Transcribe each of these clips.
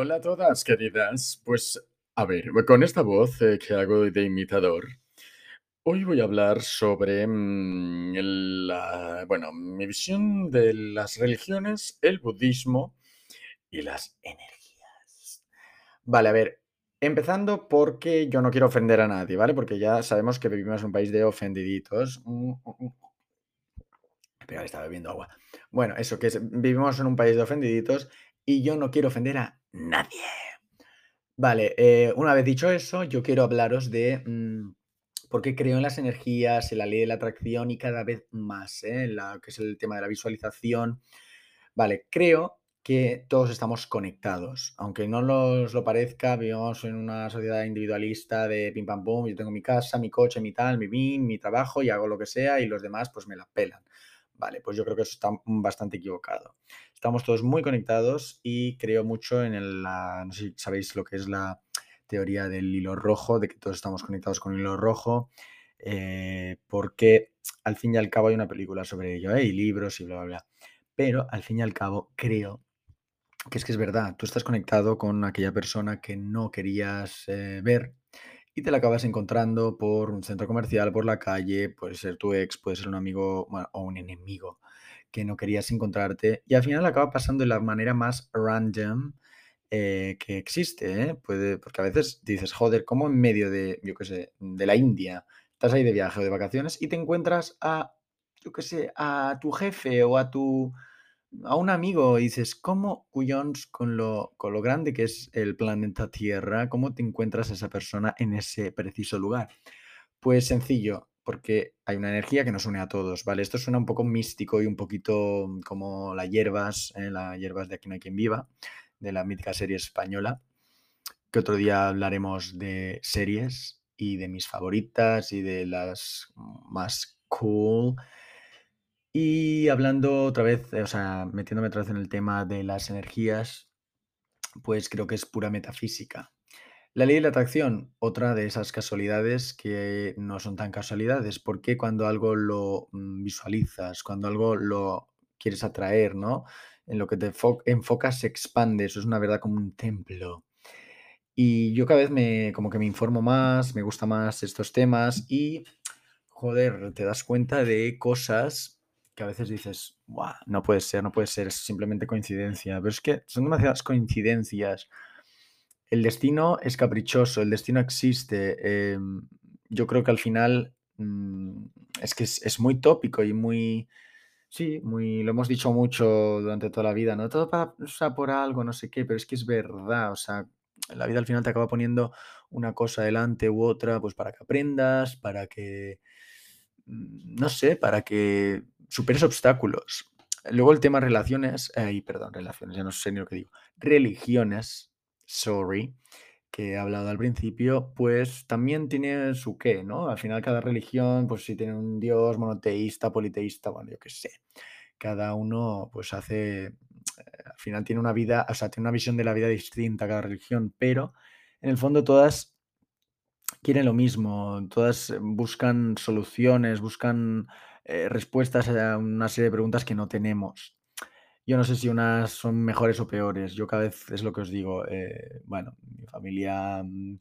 Hola a todas, queridas. Pues, a ver, con esta voz eh, que hago de imitador, hoy voy a hablar sobre mm, la, bueno, mi visión de las religiones, el budismo y las energías. Vale, a ver, empezando porque yo no quiero ofender a nadie, ¿vale? Porque ya sabemos que vivimos en un país de ofendiditos. Mm, mm, mm. Estaba bebiendo agua. Bueno, eso, que es- vivimos en un país de ofendiditos y yo no quiero ofender a nadie. Vale, eh, una vez dicho eso, yo quiero hablaros de mm, por qué creo en las energías, en la ley de la atracción y cada vez más, ¿eh? en la, que es el tema de la visualización. Vale, creo que todos estamos conectados. Aunque no nos lo parezca, vivimos en una sociedad individualista de pim pam pum, yo tengo mi casa, mi coche, mi tal, mi bin, mi trabajo y hago lo que sea y los demás pues me la pelan. Vale, pues yo creo que eso está bastante equivocado. Estamos todos muy conectados y creo mucho en el, la, no sé si sabéis lo que es la teoría del hilo rojo, de que todos estamos conectados con el hilo rojo, eh, porque al fin y al cabo hay una película sobre ello, ¿eh? y libros y bla, bla, bla. Pero al fin y al cabo creo que es que es verdad, tú estás conectado con aquella persona que no querías eh, ver y te la acabas encontrando por un centro comercial, por la calle, puede ser tu ex, puede ser un amigo o un enemigo que no querías encontrarte y al final acaba pasando de la manera más random eh, que existe, ¿eh? Puede, porque a veces dices, joder, ¿cómo en medio de, yo qué sé, de la India, estás ahí de viaje o de vacaciones y te encuentras a, yo qué sé, a tu jefe o a tu a un amigo y dices, ¿cómo cuyons con lo, con lo grande que es el planeta Tierra, cómo te encuentras a esa persona en ese preciso lugar? Pues sencillo, porque hay una energía que nos une a todos, ¿vale? Esto suena un poco místico y un poquito mm, como las hierbas, ¿eh? las hierbas de Aquí no hay quien viva, de la mítica serie española, que otro día hablaremos de series y de mis favoritas y de las más cool. Y hablando otra vez, eh, o sea, metiéndome otra vez en el tema de las energías, pues creo que es pura metafísica. La ley de la atracción, otra de esas casualidades que no son tan casualidades, porque cuando algo lo mm, visualizas, cuando algo lo quieres atraer, ¿no? En lo que te fo- enfocas se expande, eso es una verdad como un templo. Y yo cada vez me, como que me informo más, me gusta más estos temas y, joder, te das cuenta de cosas que a veces dices, Buah, no puede ser, no puede ser, es simplemente coincidencia. Pero es que son demasiadas coincidencias. El destino es caprichoso, el destino existe. em, yo creo que al final mm, es que es, muy tópico y muy, sí, muy, lo hemos dicho mucho durante toda la vida, ¿no? Todo pasa por algo, no sé qué, pero es que es verdad, o sea, la vida al final te acaba poniendo una cosa delante u otra, pues para que aprendas, para que, mm, no sé, para que superes obstáculos. Luego el tema relaciones, ay, perdón, relaciones, ya no sé ni lo que digo. Religiones, sorry, que he hablado al principio, pues también tiene su qué, ¿no? Al final cada religión, pues sí tiene un dios monoteísta, politeísta, bueno, yo qué sé. Cada uno, pues hace, eh, al final tiene una vida, o sea, tiene una visión de la vida distinta cada religión, pero en el fondo todas quieren lo mismo, todas buscan soluciones, buscan eh, respuestas a una serie de preguntas que no tenemos. Yo no sé si unas son mejores o peores. Yo cada vez es lo que os digo. eh, bueno, mi familia mm,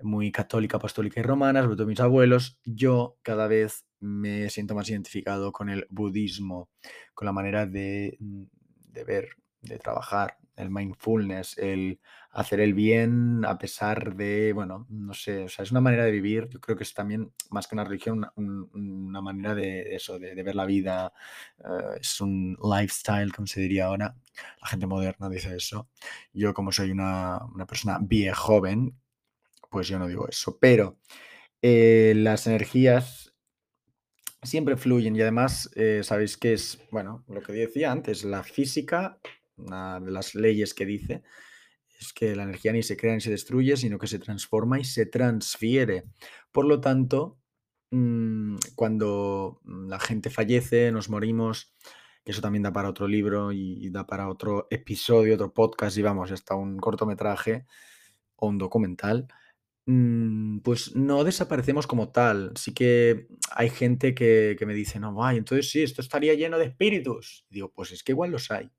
muy católica, apostólica y romana, sobre todo mis abuelos. Yo cada vez me siento más identificado con el budismo, con la manera de, mm, de ver, de trabajar, el mindfulness, el hacer el bien a pesar de, bueno, no sé, o sea, es una manera de vivir. Yo creo que es también más que una religión, una, un- una manera de eso, de, ver la vida eh, es un lifestyle, como se diría ahora. La gente moderna dice eso. Yo, como soy una, una persona joven, pues yo no digo eso. Pero eh, las energías siempre fluyen y además eh, sabéis que es, bueno, lo que decía antes, la física, una de las leyes que dice, es que la energía ni se crea ni se destruye, sino que se transforma y se transfiere. Por lo tanto, mm, cuando mm, la gente fallece, nos morimos, que eso también da para otro libro y, da para otro episodio, otro podcast y vamos, hasta un cortometraje o un documental, mm, pues no desaparecemos como tal. Sí que hay gente que, me dice, no, vaya, entonces sí, esto estaría lleno de espíritus. Y digo, pues es que igual los hay.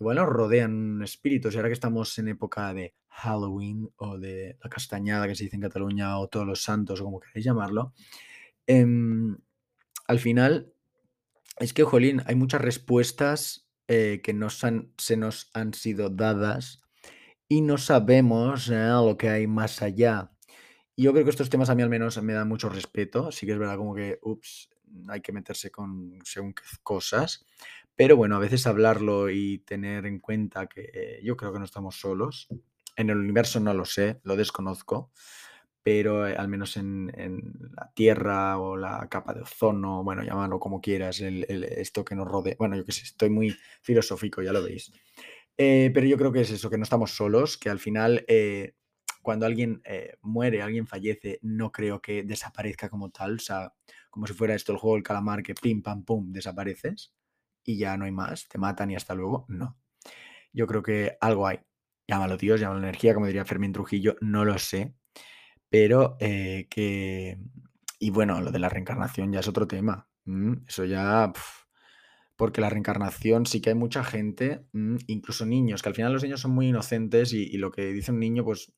Igual nos rodean espíritus. Y ahora que estamos en época de Halloween o de la castañada que se dice en Cataluña o todos los santos o como queráis llamarlo, em, al final es que, jolín, hay muchas respuestas eh, que nos se nos han sido dadas y no sabemos eh, lo que hay más allá. Y yo creo que estos temas a mí al menos me dan mucho respeto. Sí que es verdad como que, ups, hay que meterse con según cosas. Pero bueno, a veces hablarlo y tener en cuenta que yo creo que no estamos solos. En el universo no lo sé, lo desconozco, pero eh, al menos en, en la Tierra o la capa de ozono, bueno, llámalo como quieras, el, el- esto que nos rodea. Bueno, yo qué sé, estoy muy filosófico, ya lo veis. Eh, pero yo creo que es eso, que no estamos solos, que al final eh, cuando alguien eh, muere, alguien fallece, no creo que desaparezca como tal, o sea, como si fuera esto el juego del calamar, que pim, pam, pum, desapareces y ya no hay más, te matan y hasta luego. No, yo creo que algo hay. Llámalo Dios, llámalo energía, como diría Fermín Trujillo, no lo sé, pero eh, que... Y bueno, lo de la reencarnación ya es otro tema. mm, Eso ya... porque la reencarnación sí que hay mucha gente, mm, incluso niños, que al final los niños son muy inocentes y, y lo que dice un niño, pues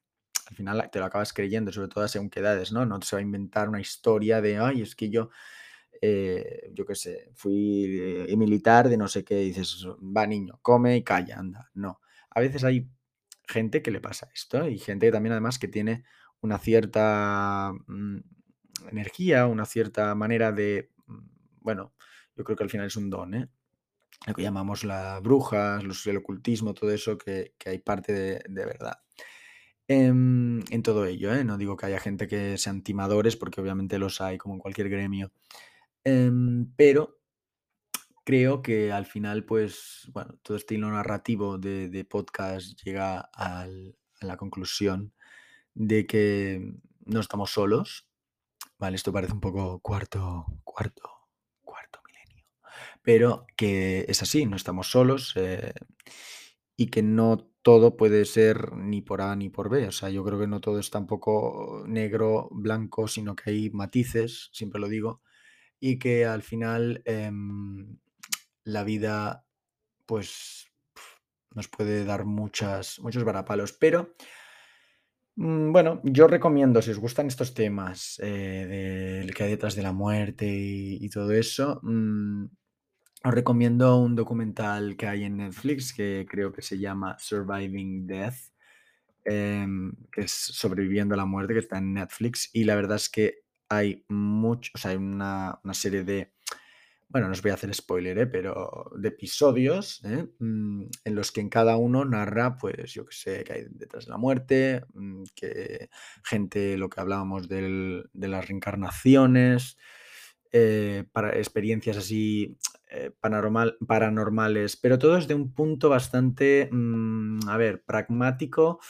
al final te lo acabas creyendo, sobre todo según qué edades, ¿no? No se va a inventar una historia de, ay, es que yo, eh, yo qué sé, fui eh, militar de no sé qué, dices, va niño, come y calla, anda. No. A veces hay gente que le pasa esto y gente que también además que tiene una cierta mm, energía, una cierta manera de, mm, bueno, yo creo que al final es un don, ¿eh? Lo que llamamos las brujas, los, el ocultismo, todo eso, que, que hay parte de, de verdad. Em, en todo ello, ¿eh? No digo que haya gente que sean timadores, porque obviamente los hay, como en cualquier gremio. Em, pero creo que al final, pues, bueno, todo este hilo narrativo de, podcast llega al- a la conclusión de que no estamos solos. Vale, esto parece un poco cuarto, cuarto, cuarto milenio. Pero que es así, no estamos solos eh, y que no todo puede ser ni por A ni por B. O sea, yo creo que no todo es tampoco negro, blanco, sino que hay matices, siempre lo digo, y que al final em, la vida, pues, nos puede dar muchas, muchos varapalos. Pero Mm, Bueno, yo recomiendo, si os gustan estos temas eh, del que hay detrás de la muerte y, todo eso, mm, os recomiendo un documental que hay en Netflix que creo que se llama Surviving Death, em, que es Sobreviviendo a la muerte, que está en Netflix. Y la verdad es que hay mucho, o sea, hay una, una serie de bueno, no os voy a hacer spoiler, ¿eh? pero de episodios ¿eh? Mm, en los que en cada uno narra, pues yo qué sé, que hay detrás de la muerte, mm, que gente, lo que hablábamos del- de las reencarnaciones, eh, para experiencias así eh, paranormal, paranormales, pero todo desde un punto bastante, mm, a ver, pragmático.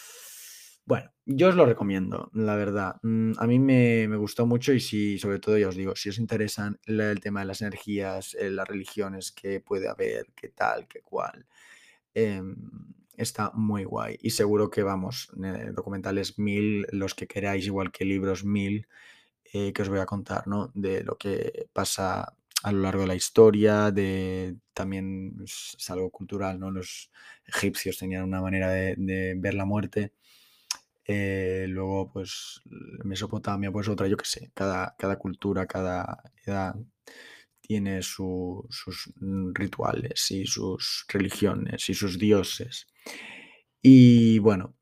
Bueno, yo os lo recomiendo, la verdad. Mm, a mí me, gustó mucho y si, sobre todo, ya os digo, si os interesan el tema de las energías, eh, las religiones que puede haber, qué tal, qué cual, em, está muy guay. Y seguro que, vamos, eh, documentales mil, los que queráis, igual que libros mil, eh, que os voy a contar, ¿no? De lo que pasa a lo largo de la historia, de también es, es algo cultural, ¿no? Los egipcios tenían una manera de ver la muerte. Eh, luego, pues, Mesopotamia, pues otra, yo qué sé. Cada, cada cultura, cada edad tiene su- sus mm, rituales y sus religiones y sus dioses. Y bueno,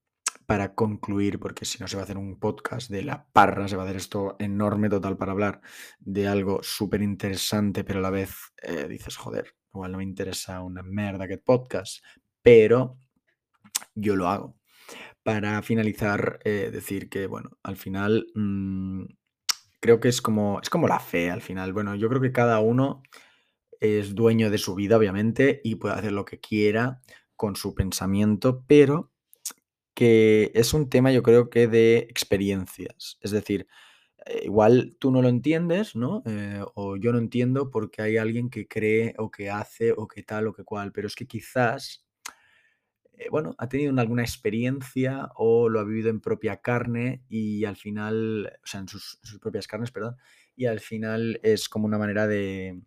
para concluir, porque si no se va a hacer un podcast de la parra, se va a hacer esto enorme total para hablar de algo súper interesante, pero a la vez eh, dices, joder, igual no me interesa una merda que podcast, pero yo lo hago. Para finalizar, eh, decir que, bueno, al final mm, creo que es como, es como la fe, al final. Bueno, yo creo que cada uno es dueño de su vida, obviamente, y puede hacer lo que quiera con su pensamiento, pero que es un tema, yo creo que de experiencias. Es decir, eh, igual tú no lo entiendes, ¿no? Eh, o yo no entiendo porque hay alguien que cree o que hace o que tal o que cual, pero es que quizás, eh, bueno, ha tenido una- alguna experiencia o lo ha vivido en propia carne y al final, o sea, en sus, propias carnes, perdón, y al final es como una manera de,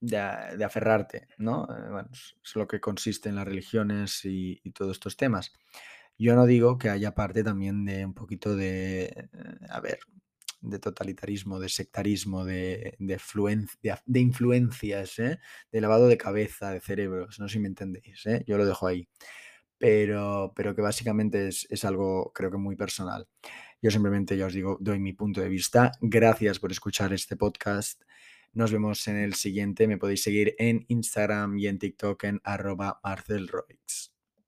de, aferrarte, ¿no? Eh, bueno, es, lo que consiste en las religiones y, todos estos temas. Yo no digo que haya parte también de un poquito de, eh, a ver, de totalitarismo, de sectarismo, de, de, de influencias, ¿eh? de lavado de cabeza, de cerebros, no sé si me entendéis, ¿eh? yo lo dejo ahí. Pero, pero que básicamente es, es algo creo que muy personal. Yo simplemente, ya os digo, doy mi punto de vista. Gracias por escuchar este podcast. Nos vemos en el siguiente. Me podéis seguir en Instagram y en TikTok en arroba marcelroix.